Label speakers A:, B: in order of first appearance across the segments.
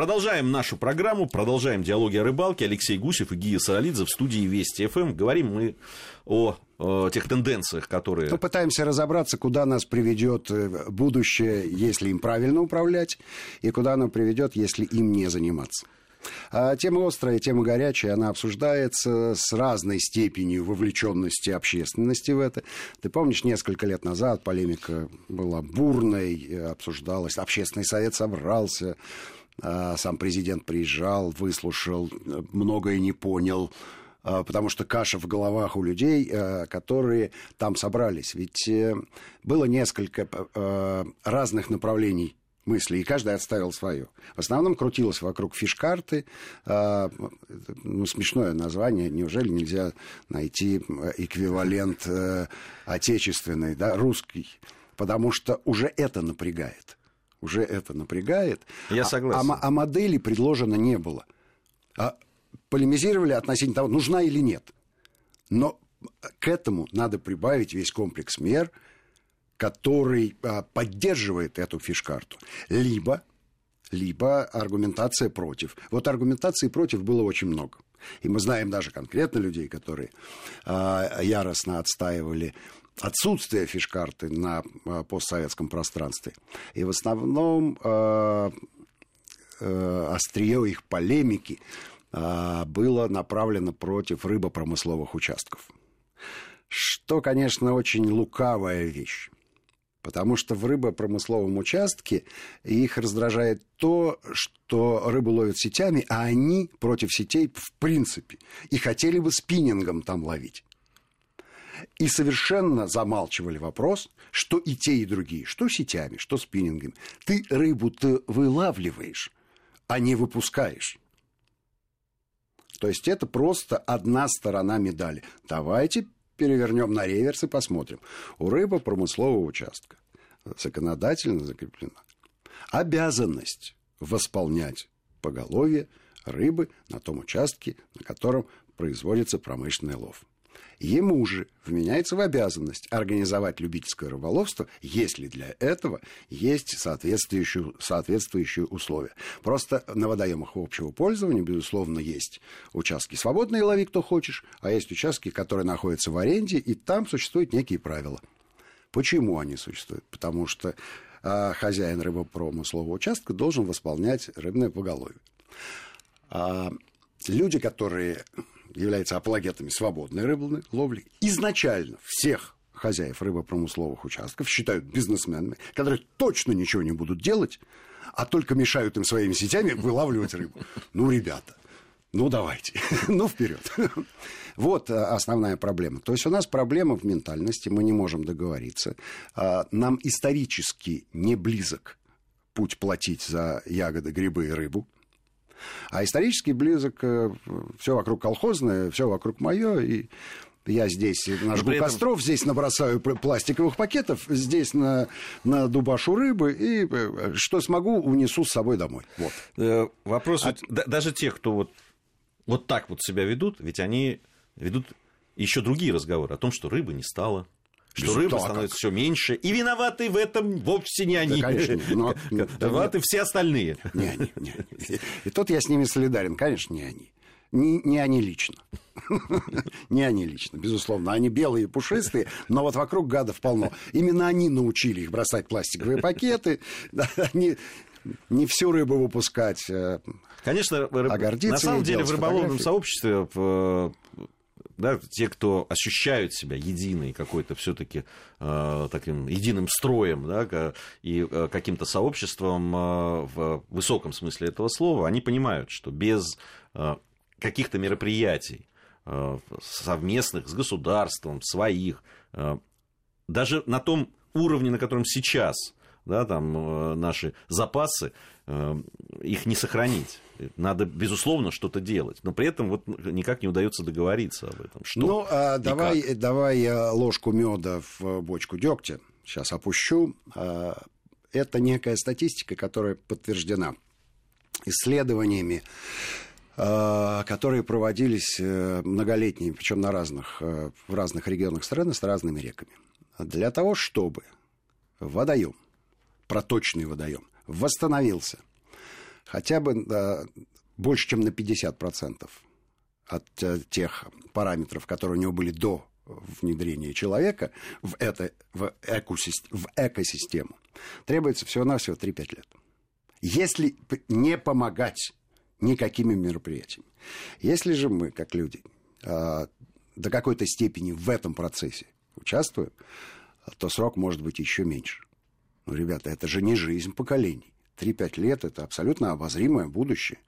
A: Продолжаем нашу программу, продолжаем диалоги о рыбалке. Алексей Гусев и Гия Саралидзе в студии Вести ФМ. Говорим мы о, о тех тенденциях, которые...
B: Мы пытаемся разобраться, куда нас приведет э, будущее, если им правильно управлять, и куда оно приведет, если им не заниматься. А тема острая, тема горячая, она обсуждается с разной степенью вовлеченности общественности в это. Ты помнишь, несколько лет назад полемика была бурной, обсуждалась, общественный совет собрался, сам президент приезжал, выслушал, многое не понял, а, потому что каша в головах у людей, а, которые там собрались. Ведь э, было несколько э, разных направлений мысли, и каждый отставил свое. В основном крутилось вокруг фиш-карты, ну, смешное название, неужели нельзя найти эквивалент э, отечественный, да, русский, потому что уже это напрягает. Уже это напрягает.
A: Я согласен.
B: А, а, а модели предложено не было. А полемизировали относительно того, нужна или нет. Но к этому надо прибавить весь комплекс мер – который а, поддерживает эту фиш-карту, либо, либо аргументация против. Вот аргументации против было очень много. И мы знаем даже конкретно людей, которые а, яростно отстаивали отсутствие фиш-карты на а, постсоветском пространстве. И в основном а, а, острие их полемики а, было направлено против рыбопромысловых участков. Что, конечно, очень лукавая вещь. Потому что в рыбопромысловом участке их раздражает то, что рыбу ловят сетями, а они против сетей в принципе. И хотели бы спиннингом там ловить. И совершенно замалчивали вопрос, что и те, и другие, что сетями, что спиннингами. Ты рыбу-то вылавливаешь, а не выпускаешь. То есть это просто одна сторона медали. Давайте перевернем на реверс и посмотрим. У рыбы промыслового участка законодательно закреплена обязанность восполнять поголовье рыбы на том участке, на котором производится промышленный лов. Ему же вменяется в обязанность организовать любительское рыболовство, если для этого есть соответствующие, соответствующие условия. Просто на водоемах общего пользования, безусловно, есть участки свободные, лови кто хочешь, а есть участки, которые находятся в аренде, и там существуют некие правила. Почему они существуют? Потому что э, хозяин рыбопромыслового участка должен восполнять рыбное поголовье. А люди, которые являются апологетами свободной рыбной ловли, изначально всех хозяев рыбопромысловых участков считают бизнесменами, которые точно ничего не будут делать, а только мешают им своими сетями вылавливать рыбу. Ну, ребята, ну давайте, ну вперед. Вот э, основная проблема. То есть у нас проблема в ментальности, мы не можем договориться. А, нам исторически не близок путь платить за ягоды, грибы и рыбу. А исторически близок э, все вокруг колхозное, все вокруг мое, и я здесь нажгу этом... костров, здесь набросаю пластиковых пакетов, здесь на, на дубашу рыбы, и э, что смогу, унесу с собой домой. Вот.
A: Вопрос, а... даже тех, кто вот, вот так вот себя ведут, ведь они ведут еще другие разговоры о том, что рыбы не стало, что рыба становится все меньше, и виноваты в этом вовсе не они. Да, конечно, но, виноваты все остальные.
B: Не они, не они. И тут я с ними солидарен, конечно, не они. Не, не они лично. не они лично, безусловно. Они белые и пушистые, но вот вокруг гадов полно. Именно они научили их бросать пластиковые пакеты. Они не всю рыбу выпускать. Э,
A: конечно, рыб... а на самом деле в рыболовном сообществе да, те, кто ощущают себя единой какой-то все-таки э, таким единым строем, да, и э, каким-то сообществом э, в высоком смысле этого слова, они понимают, что без э, каких-то мероприятий э, совместных с государством, своих, э, даже на том уровне, на котором сейчас да, там, э, наши запасы, э, их не сохранить. Надо, безусловно, что-то делать. Но при этом вот никак не удается договориться об этом. Что
B: ну, а давай, как. давай э, ложку меда в бочку дегтя. Сейчас опущу. Это некая статистика, которая подтверждена исследованиями которые проводились многолетние, причем на разных, в разных регионах страны с разными реками. Для того, чтобы водоем проточный водоем, восстановился. Хотя бы да, больше, чем на 50% от э, тех параметров, которые у него были до внедрения человека в, это, в, экосистему, в экосистему, требуется всего-навсего 3-5 лет. Если не помогать никакими мероприятиями. Если же мы, как люди, э, до какой-то степени в этом процессе участвуем, то срок может быть еще меньше. Ну, ребята, это же не жизнь поколений. 3-5 лет – это абсолютно обозримое будущее,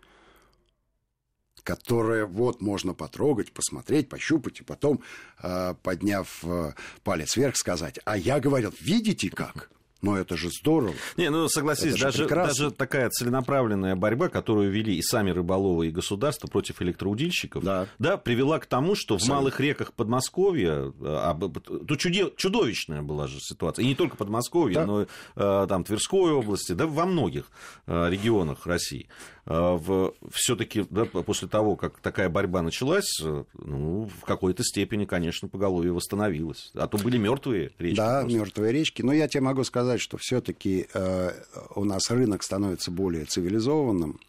B: которое вот можно потрогать, посмотреть, пощупать, и потом, а, подняв э, палец вверх, сказать, а я говорил, видите как? Но это же здорово.
A: Не, ну согласись, даже, даже такая целенаправленная борьба, которую вели и сами рыболовы, и государство против электроудильщиков, да. Да, привела к тому, что Абсолютно. в малых реках Подмосковья, а, тут чудовищная была же ситуация, и не только Подмосковье, да. но и а, там Тверской области, да, во многих а, регионах России. В, все-таки да, после того, как такая борьба началась, ну, в какой-то степени, конечно, поголовье восстановилось. А то были мертвые
B: речки. Да, мертвые речки. Но я тебе могу сказать, сказать, что все-таки э, у нас рынок становится более цивилизованным.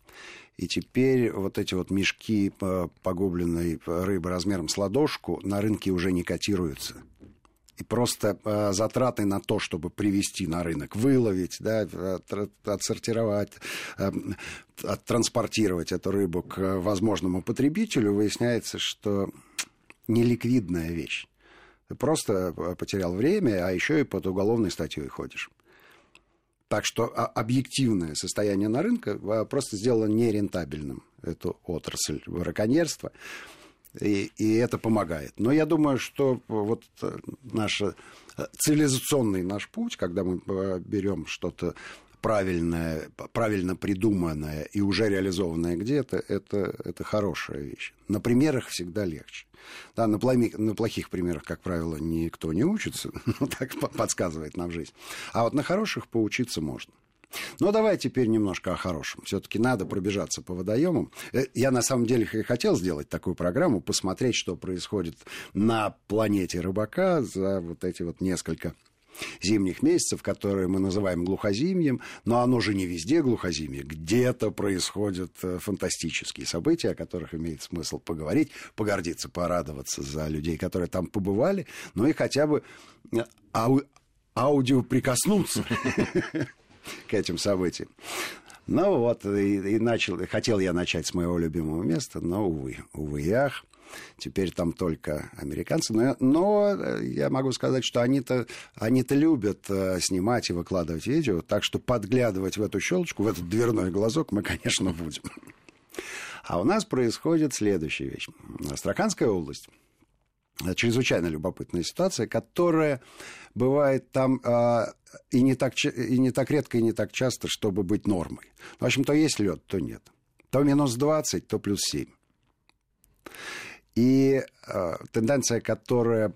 B: И теперь вот эти вот мешки погубленной рыбы размером с ладошку на рынке уже не котируются. И просто э, затраты на то, чтобы привести на рынок, выловить, да, отсортировать, э, оттранспортировать эту рыбу к возможному потребителю, выясняется, что неликвидная вещь. Ты просто э, потерял время, а еще и под уголовной статьей ходишь. Так что а, объективное состояние на рынке э, просто сделало нерентабельным эту отрасль браконьерства. И, и это помогает. Но я думаю, что вот э, наш цивилизационный наш путь, когда мы берем что-то правильное, правильно придуманное и уже реализованное где-то, это, это хорошая вещь. На примерах всегда легче. Да, на, плохих, на плохих примерах, как правило, никто не учится, ну, так подсказывает нам жизнь. А вот на хороших поучиться можно. Но давай теперь немножко о хорошем. Все-таки надо пробежаться по водоемам. Э, я на самом деле хотел сделать такую программу, посмотреть, что происходит на планете рыбака за вот эти вот несколько зимних месяцев, которые мы называем глухозимьем, но оно же не везде глухозимье. Где-то происходят э, фантастические события, о которых имеет смысл поговорить, погордиться, порадоваться за людей, которые там побывали, ну и хотя бы э, ау аудио прикоснуться к этим событиям. Ну вот, и, и начал, хотел я начать с моего любимого места, но, увы, увы ах. Теперь там только американцы. Но, но э, я могу сказать, что они-то они любят э, снимать и выкладывать видео. Так что подглядывать в эту щелочку, в этот дверной глазок мы, конечно, будем. А у нас происходит следующая вещь. Астраханская область чрезвычайно любопытная ситуация, которая бывает там э, и, не так, и не так редко, и не так часто, чтобы быть нормой. В общем, то есть лед, то нет. То минус 20, то плюс 7. И э, тенденция, которая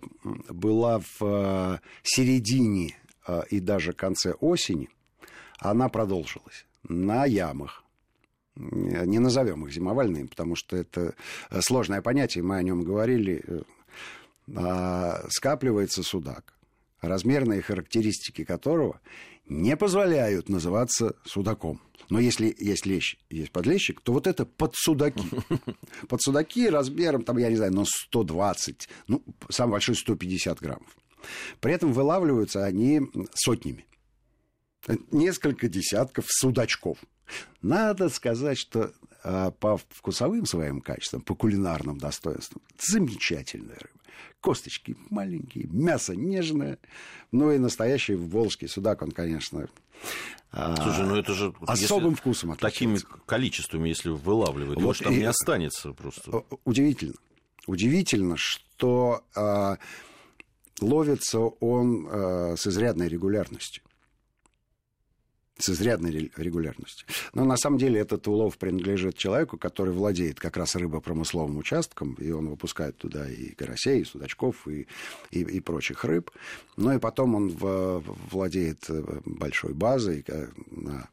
B: была в э, середине э, и даже конце осени, она продолжилась на ямах. Не назовем их зимовальными, потому что это сложное понятие, мы о нем говорили. Э, скапливается судак, размерные характеристики которого не позволяют называться судаком. Но если есть лещ, есть подлещик, то вот это подсудаки. Подсудаки размером, там, я не знаю, но 120, ну, самый большой 150 граммов. При этом вылавливаются они сотнями. Несколько десятков судачков. Надо сказать, что а, по вкусовым своим качествам, по кулинарным достоинствам, замечательная рыба косточки маленькие, мясо нежное, ну и настоящий волжский судак, он, конечно,
A: а, Слушай, ну это же
B: особым вкусом
A: Такими количествами, если вылавливать, вот может, там и... не останется просто.
B: Удивительно. Удивительно, что э, ловится он э, с изрядной регулярностью с изрядной регулярностью. Но на самом деле этот улов принадлежит человеку, который владеет как раз рыбопромысловым участком, и он выпускает туда и карасей, и судачков, и, и, и прочих рыб. Ну и потом он в, владеет э, большой базой на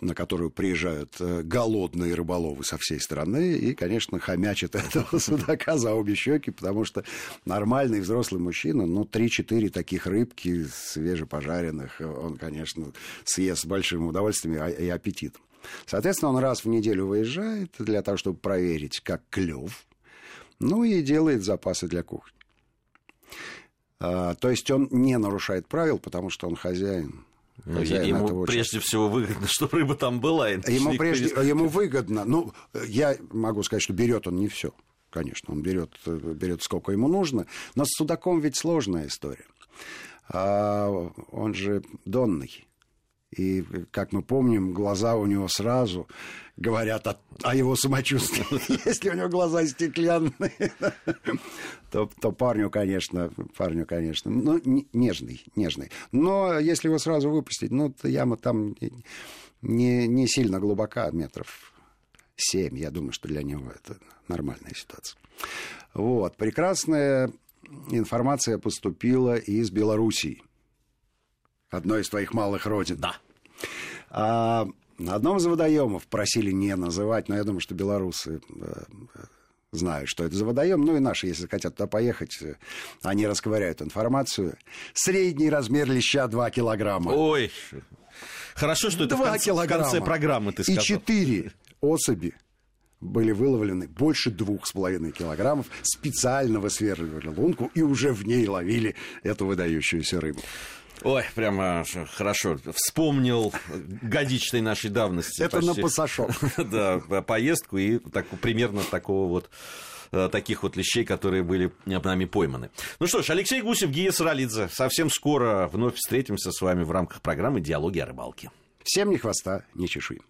B: на которую приезжают голодные рыболовы со всей страны и, конечно, хомячат этого судака за обе щеки, потому что нормальный взрослый мужчина, ну, 3-4 таких рыбки свежепожаренных, он, конечно, съест с большим удовольствием и аппетитом. Соответственно, он раз в неделю выезжает для того, чтобы проверить, как клев, ну и делает запасы для кухни. А, то есть он не нарушает правил, потому что он хозяин.
A: Ну, ему прежде всего выгодно, чтобы рыба там была.
B: Ему, прежде, ему выгодно. Ну, я могу сказать, что берет он не все. Конечно, он берет, берет сколько ему нужно. Но с судаком ведь сложная история. А он же донный. И, как мы помним, глаза у него сразу говорят о, о его самочувствии. Если у него глаза стеклянные, то, то парню, конечно, парню, конечно, ну, нежный, нежный. Но если его сразу выпустить, ну, яма там не, не сильно глубока, метров семь. Я думаю, что для него это нормальная ситуация. Вот. Прекрасная информация поступила из Белоруссии одной из твоих малых родин.
A: Да.
B: А, на одном из водоемов просили не называть, но я думаю, что белорусы э, знают, что это за водоем. Ну и наши, если хотят туда поехать, э, они расковыряют информацию. Средний размер леща 2 килограмма.
A: Ой, хорошо, что это в конце, в конце программы ты сказал.
B: И 4 особи были выловлены больше двух с половиной килограммов, специально высверливали лунку и уже в ней ловили эту выдающуюся рыбу.
A: Ой, прямо хорошо. Вспомнил годичной нашей давности.
B: Это почти, на пасашок.
A: Да, поездку и так, примерно такого вот э, таких вот лещей, которые были нами пойманы. Ну что ж, Алексей Гусев, Гия Саралидзе. Совсем скоро вновь встретимся с вами в рамках программы «Диалоги о рыбалке».
B: Всем ни хвоста, ни чешуи.